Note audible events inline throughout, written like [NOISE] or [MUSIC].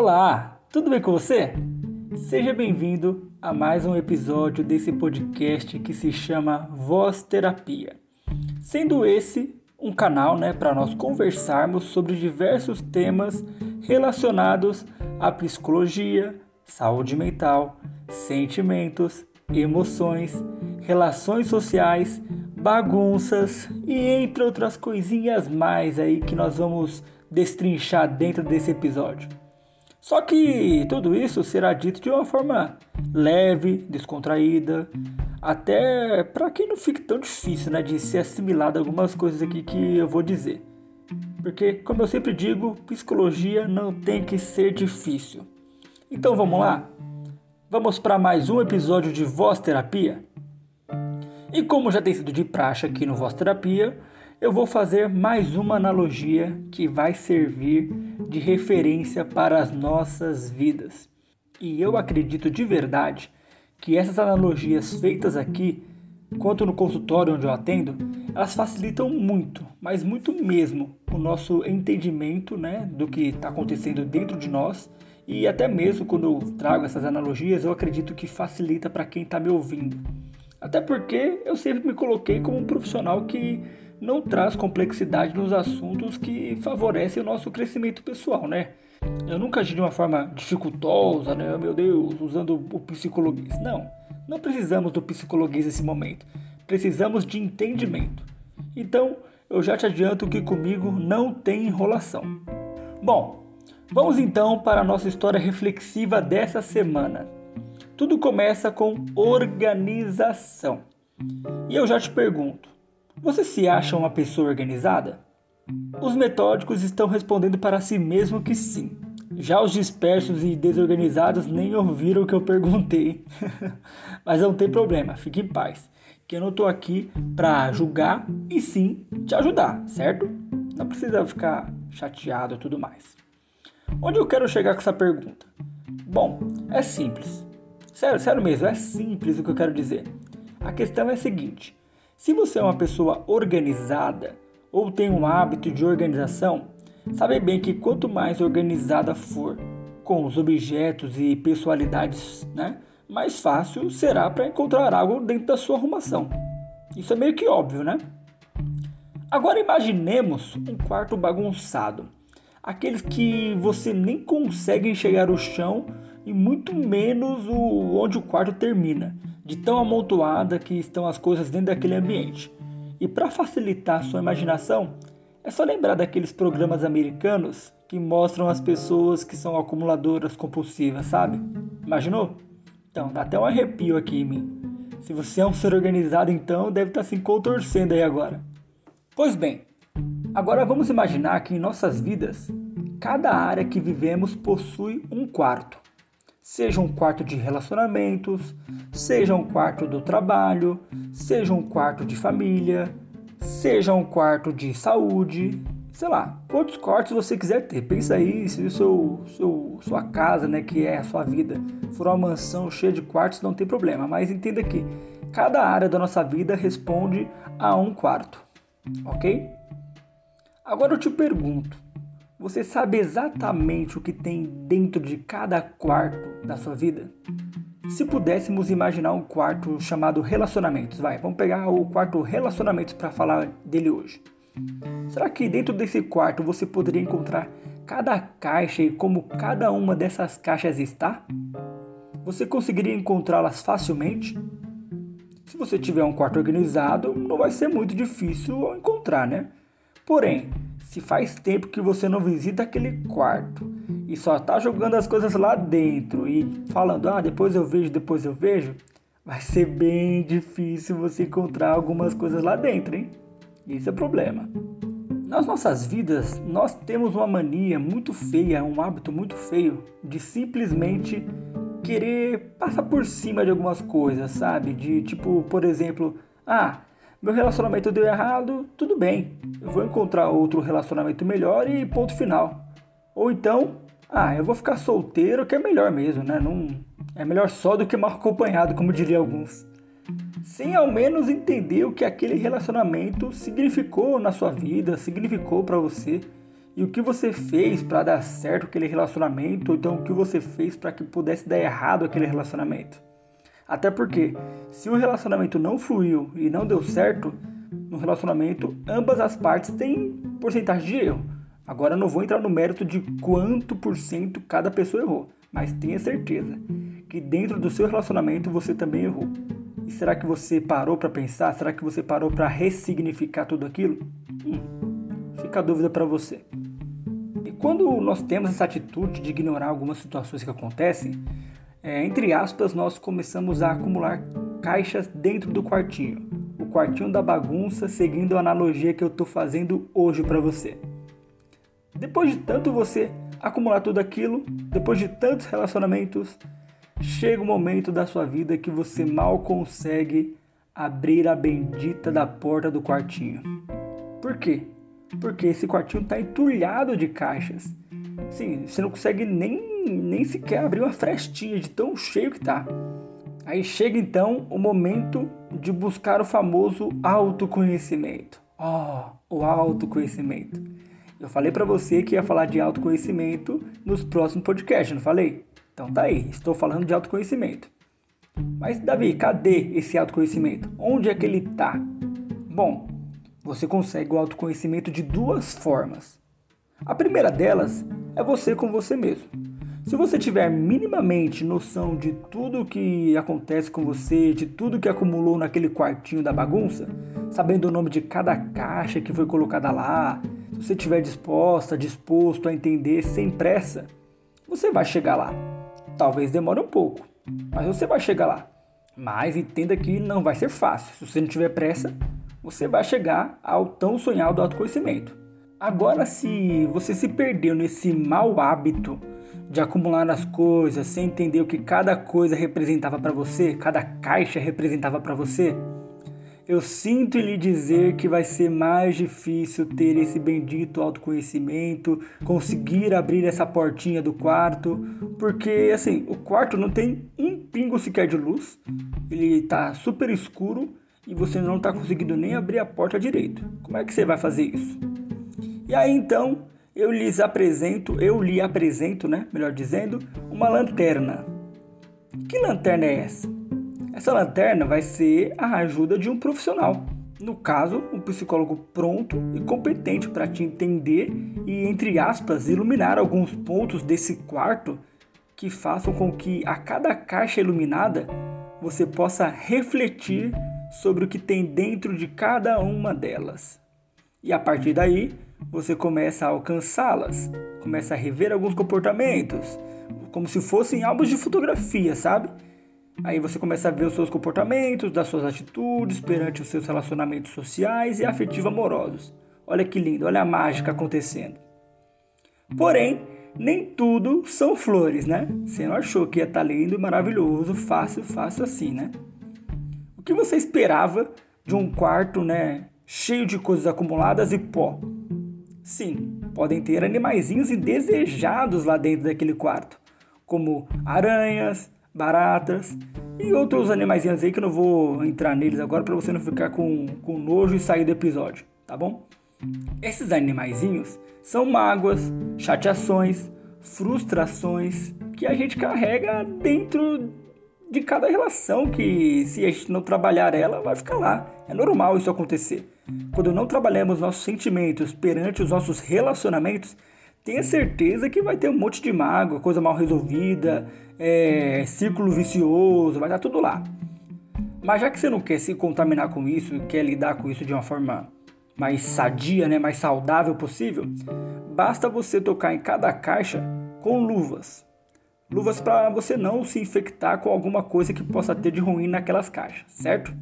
Olá, tudo bem com você? Seja bem-vindo a mais um episódio desse podcast que se chama Voz Terapia. Sendo esse um canal né, para nós conversarmos sobre diversos temas relacionados à psicologia, saúde mental, sentimentos, emoções, relações sociais, bagunças e entre outras coisinhas mais aí que nós vamos destrinchar dentro desse episódio. Só que tudo isso será dito de uma forma leve, descontraída, até para que não fique tão difícil, né, de ser assimilado algumas coisas aqui que eu vou dizer. Porque, como eu sempre digo, psicologia não tem que ser difícil. Então vamos lá? Vamos para mais um episódio de Voz Terapia? E como já tem sido de praxe aqui no Voz Terapia, eu vou fazer mais uma analogia que vai servir de referência para as nossas vidas. E eu acredito de verdade que essas analogias feitas aqui, quanto no consultório onde eu atendo, elas facilitam muito, mas muito mesmo, o nosso entendimento né, do que está acontecendo dentro de nós. E até mesmo quando eu trago essas analogias, eu acredito que facilita para quem está me ouvindo. Até porque eu sempre me coloquei como um profissional que não traz complexidade nos assuntos que favorecem o nosso crescimento pessoal, né? Eu nunca agi de uma forma dificultosa, né? Meu Deus, usando o psicologuês. Não, não precisamos do psicologuês nesse momento. Precisamos de entendimento. Então, eu já te adianto que comigo não tem enrolação. Bom, vamos então para a nossa história reflexiva dessa semana. Tudo começa com organização. E eu já te pergunto: você se acha uma pessoa organizada? Os metódicos estão respondendo para si mesmo que sim. Já os dispersos e desorganizados nem ouviram o que eu perguntei. [LAUGHS] Mas não tem problema, fique em paz, que eu não estou aqui para julgar e sim te ajudar, certo? Não precisa ficar chateado e tudo mais. Onde eu quero chegar com essa pergunta? Bom, é simples. Sério, sério mesmo, é simples o que eu quero dizer. A questão é a seguinte: se você é uma pessoa organizada ou tem um hábito de organização, sabe bem que quanto mais organizada for com os objetos e pessoalidades, né, mais fácil será para encontrar algo dentro da sua arrumação. Isso é meio que óbvio, né? Agora imaginemos um quarto bagunçado. Aqueles que você nem consegue enxergar o chão e muito menos o onde o quarto termina de tão amontoada que estão as coisas dentro daquele ambiente. E para facilitar sua imaginação, é só lembrar daqueles programas americanos que mostram as pessoas que são acumuladoras compulsivas, sabe? Imaginou? Então, dá até um arrepio aqui em mim. Se você é um ser organizado, então deve estar tá se contorcendo aí agora. Pois bem, agora vamos imaginar que em nossas vidas, cada área que vivemos possui um quarto seja um quarto de relacionamentos, seja um quarto do trabalho, seja um quarto de família, seja um quarto de saúde, sei lá, quantos quartos você quiser ter. Pensa aí se o seu, seu, sua casa, né, que é a sua vida, for uma mansão cheia de quartos, não tem problema. Mas entenda que cada área da nossa vida responde a um quarto, ok? Agora eu te pergunto, você sabe exatamente o que tem dentro de cada quarto da sua vida? Se pudéssemos imaginar um quarto chamado relacionamentos, vai, vamos pegar o quarto relacionamentos para falar dele hoje. Será que dentro desse quarto você poderia encontrar cada caixa e como cada uma dessas caixas está? Você conseguiria encontrá-las facilmente? Se você tiver um quarto organizado, não vai ser muito difícil encontrar, né? Porém, se faz tempo que você não visita aquele quarto e só tá jogando as coisas lá dentro e falando, ah, depois eu vejo, depois eu vejo, vai ser bem difícil você encontrar algumas coisas lá dentro, hein? Esse é problema. Nas nossas vidas, nós temos uma mania muito feia, um hábito muito feio de simplesmente querer passar por cima de algumas coisas, sabe? De tipo, por exemplo, ah, meu relacionamento deu errado, tudo bem, eu vou encontrar outro relacionamento melhor e ponto final. Ou então, ah, eu vou ficar solteiro, que é melhor mesmo, né? Não, é melhor só do que mal acompanhado, como diriam alguns. Sem ao menos entender o que aquele relacionamento significou na sua vida, significou para você e o que você fez para dar certo aquele relacionamento, ou então o que você fez para que pudesse dar errado aquele relacionamento. Até porque, se o relacionamento não fluiu e não deu certo, no relacionamento, ambas as partes têm porcentagem de erro. Agora não vou entrar no mérito de quanto por cento cada pessoa errou, mas tenha certeza que dentro do seu relacionamento você também errou. E será que você parou para pensar? Será que você parou para ressignificar tudo aquilo? Hum, fica a dúvida para você. E quando nós temos essa atitude de ignorar algumas situações que acontecem, é, entre aspas, nós começamos a acumular caixas dentro do quartinho. O quartinho da bagunça, seguindo a analogia que eu estou fazendo hoje para você. Depois de tanto você acumular tudo aquilo, depois de tantos relacionamentos, chega o um momento da sua vida que você mal consegue abrir a bendita da porta do quartinho. Por quê? Porque esse quartinho está entulhado de caixas. Sim, você não consegue nem, nem sequer abrir uma frestinha de tão cheio que tá. Aí chega então o momento de buscar o famoso autoconhecimento. Oh, o autoconhecimento. Eu falei para você que ia falar de autoconhecimento nos próximos podcasts, não falei? Então tá aí, estou falando de autoconhecimento. Mas Davi, cadê esse autoconhecimento? Onde é que ele tá? Bom, você consegue o autoconhecimento de duas formas. A primeira delas é você com você mesmo. Se você tiver minimamente noção de tudo que acontece com você, de tudo que acumulou naquele quartinho da bagunça, sabendo o nome de cada caixa que foi colocada lá, se você estiver disposta, disposto a entender sem pressa, você vai chegar lá. Talvez demore um pouco, mas você vai chegar lá. Mas entenda que não vai ser fácil. Se você não tiver pressa, você vai chegar ao tão sonhado autoconhecimento. Agora, se você se perdeu nesse mau hábito de acumular as coisas sem entender o que cada coisa representava para você, cada caixa representava para você, eu sinto lhe dizer que vai ser mais difícil ter esse bendito autoconhecimento, conseguir abrir essa portinha do quarto, porque assim, o quarto não tem um pingo sequer de luz, ele tá super escuro e você não tá conseguindo nem abrir a porta direito. Como é que você vai fazer isso? E aí então, eu lhes apresento, eu lhe apresento, né, melhor dizendo, uma lanterna. Que lanterna é essa? Essa lanterna vai ser a ajuda de um profissional. No caso, um psicólogo pronto e competente para te entender e, entre aspas, iluminar alguns pontos desse quarto que façam com que a cada caixa iluminada você possa refletir sobre o que tem dentro de cada uma delas. E a partir daí, você começa a alcançá-las, começa a rever alguns comportamentos, como se fossem álbuns de fotografia, sabe? Aí você começa a ver os seus comportamentos, das suas atitudes perante os seus relacionamentos sociais e afetivos amorosos. Olha que lindo, olha a mágica acontecendo. Porém, nem tudo são flores, né? Você não achou que ia estar tá lindo, maravilhoso, fácil, fácil assim, né? O que você esperava de um quarto, né, cheio de coisas acumuladas e pó? Sim, podem ter animaizinhos indesejados lá dentro daquele quarto, como aranhas, baratas e outros animaizinhos aí que eu não vou entrar neles agora para você não ficar com, com nojo e sair do episódio, tá bom? Esses animaizinhos são mágoas, chateações, frustrações que a gente carrega dentro de cada relação que se a gente não trabalhar ela vai ficar lá. É normal isso acontecer. Quando não trabalhamos nossos sentimentos perante os nossos relacionamentos, tenha certeza que vai ter um monte de mágoa, coisa mal resolvida, é, círculo vicioso, vai estar tudo lá. Mas já que você não quer se contaminar com isso, quer lidar com isso de uma forma mais sadia, né, mais saudável possível, basta você tocar em cada caixa com luvas. Luvas para você não se infectar com alguma coisa que possa ter de ruim naquelas caixas, certo?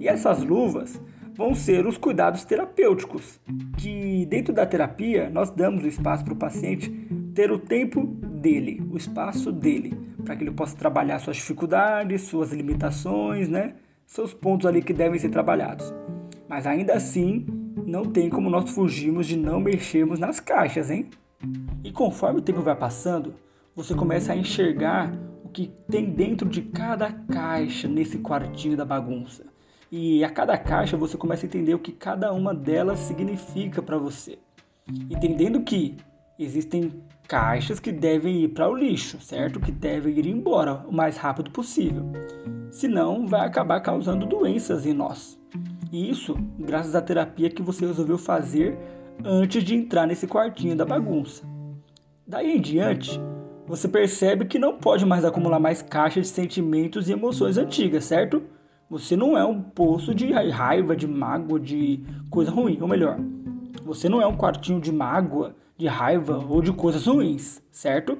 E essas luvas vão ser os cuidados terapêuticos, que dentro da terapia nós damos o espaço para o paciente ter o tempo dele, o espaço dele, para que ele possa trabalhar suas dificuldades, suas limitações, né? Seus pontos ali que devem ser trabalhados. Mas ainda assim, não tem como nós fugirmos de não mexermos nas caixas, hein? E conforme o tempo vai passando, você começa a enxergar o que tem dentro de cada caixa nesse quartinho da bagunça. E a cada caixa você começa a entender o que cada uma delas significa para você. Entendendo que existem caixas que devem ir para o lixo, certo? Que devem ir embora o mais rápido possível. Senão, vai acabar causando doenças em nós. E isso, graças à terapia que você resolveu fazer antes de entrar nesse quartinho da bagunça. Daí em diante, você percebe que não pode mais acumular mais caixas de sentimentos e emoções antigas, certo? Você não é um poço de raiva, de mágoa, de coisa ruim, ou melhor, você não é um quartinho de mágoa, de raiva ou de coisas ruins, certo?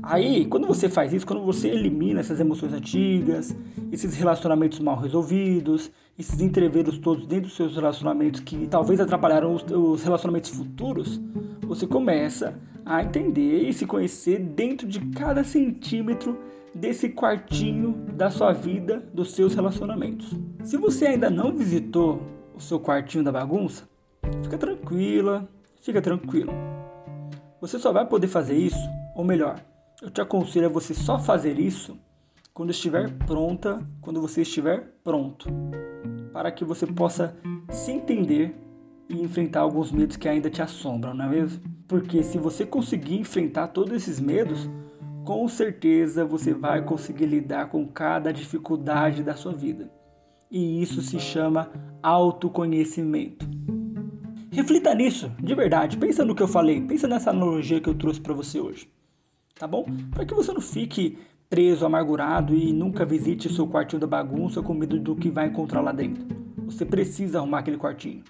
Aí, quando você faz isso, quando você elimina essas emoções antigas, esses relacionamentos mal resolvidos, esses entreveros todos dentro dos seus relacionamentos que talvez atrapalharam os, os relacionamentos futuros, você começa a entender e se conhecer dentro de cada centímetro desse quartinho da sua vida, dos seus relacionamentos. Se você ainda não visitou o seu quartinho da bagunça, fica tranquila, fica tranquilo. Você só vai poder fazer isso, ou melhor, eu te aconselho a você só fazer isso quando estiver pronta, quando você estiver pronto, para que você possa se entender e enfrentar alguns medos que ainda te assombram, não é mesmo? Porque se você conseguir enfrentar todos esses medos, com certeza você vai conseguir lidar com cada dificuldade da sua vida. E isso se chama autoconhecimento. Reflita nisso, de verdade. Pensa no que eu falei, pensa nessa analogia que eu trouxe para você hoje. Tá bom? Para que você não fique preso, amargurado e nunca visite seu quartinho da bagunça com medo do que vai encontrar lá dentro. Você precisa arrumar aquele quartinho.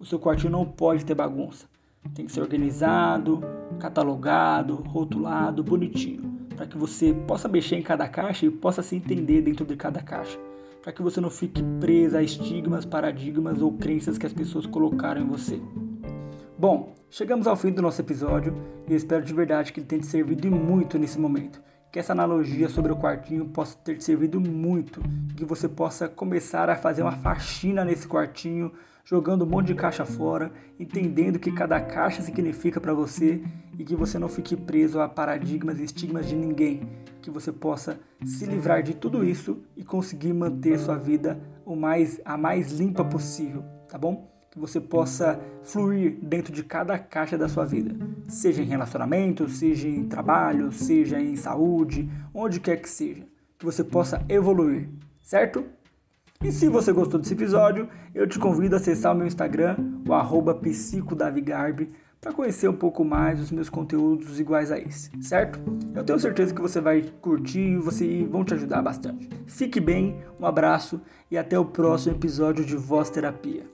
O seu quartinho não pode ter bagunça. Tem que ser organizado, catalogado, rotulado, bonitinho para que você possa mexer em cada caixa e possa se entender dentro de cada caixa, para que você não fique presa a estigmas, paradigmas ou crenças que as pessoas colocaram em você. Bom, chegamos ao fim do nosso episódio e espero de verdade que ele tenha te servido muito nesse momento. Que essa analogia sobre o quartinho possa ter te servido muito, que você possa começar a fazer uma faxina nesse quartinho, jogando um monte de caixa fora, entendendo que cada caixa significa para você e que você não fique preso a paradigmas e estigmas de ninguém, que você possa se livrar de tudo isso e conseguir manter sua vida o mais a mais limpa possível, tá bom? Que você possa fluir dentro de cada caixa da sua vida, seja em relacionamento, seja em trabalho, seja em saúde, onde quer que seja, que você possa evoluir, certo? E se você gostou desse episódio, eu te convido a acessar o meu Instagram, o arroba psicodavigarbi, para conhecer um pouco mais dos meus conteúdos iguais a esse, certo? Eu tenho certeza que você vai curtir e você vão te ajudar bastante. Fique bem, um abraço e até o próximo episódio de Voz Terapia.